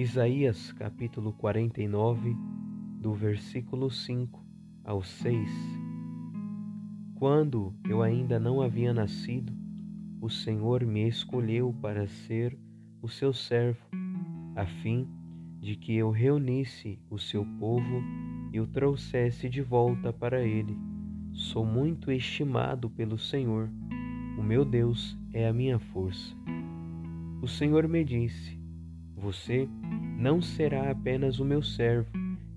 Isaías capítulo 49, do versículo 5 ao 6. Quando eu ainda não havia nascido, o Senhor me escolheu para ser o seu servo, a fim de que eu reunisse o seu povo e o trouxesse de volta para ele. Sou muito estimado pelo Senhor, o meu Deus é a minha força. O Senhor me disse: Você não será apenas o meu servo,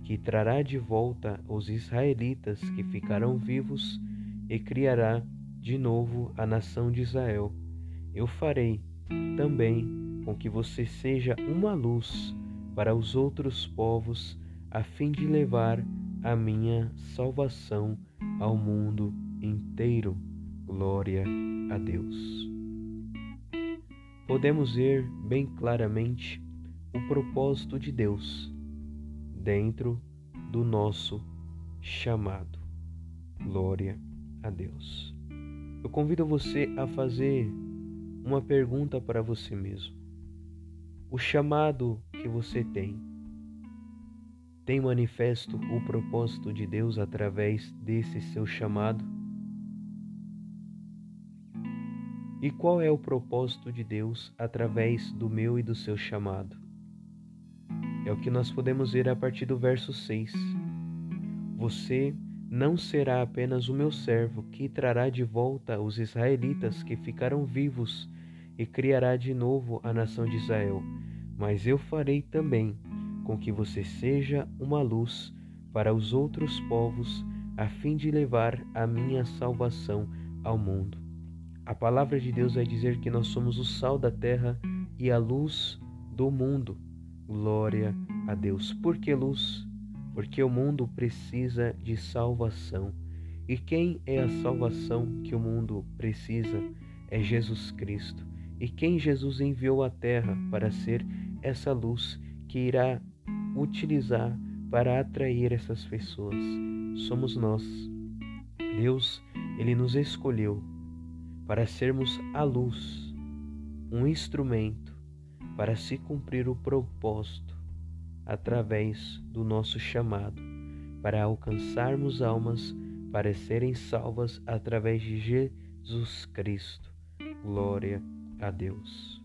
que trará de volta os israelitas que ficarão vivos e criará de novo a nação de Israel. Eu farei também com que você seja uma luz para os outros povos, a fim de levar a minha salvação ao mundo inteiro. Glória a Deus. Podemos ver bem claramente o propósito de Deus dentro do nosso chamado. Glória a Deus. Eu convido você a fazer uma pergunta para você mesmo. O chamado que você tem tem manifesto o propósito de Deus através desse seu chamado? E qual é o propósito de Deus através do meu e do seu chamado? É o que nós podemos ver a partir do verso 6. Você não será apenas o meu servo, que trará de volta os israelitas que ficaram vivos e criará de novo a nação de Israel, mas eu farei também com que você seja uma luz para os outros povos, a fim de levar a minha salvação ao mundo. A palavra de Deus vai dizer que nós somos o sal da terra e a luz do mundo. Glória a Deus. Por que luz? Porque o mundo precisa de salvação. E quem é a salvação que o mundo precisa? É Jesus Cristo. E quem Jesus enviou à terra para ser essa luz que irá utilizar para atrair essas pessoas? Somos nós. Deus, ele nos escolheu para sermos a luz, um instrumento para se cumprir o propósito através do nosso chamado, para alcançarmos almas para serem salvas através de Jesus Cristo. Glória a Deus.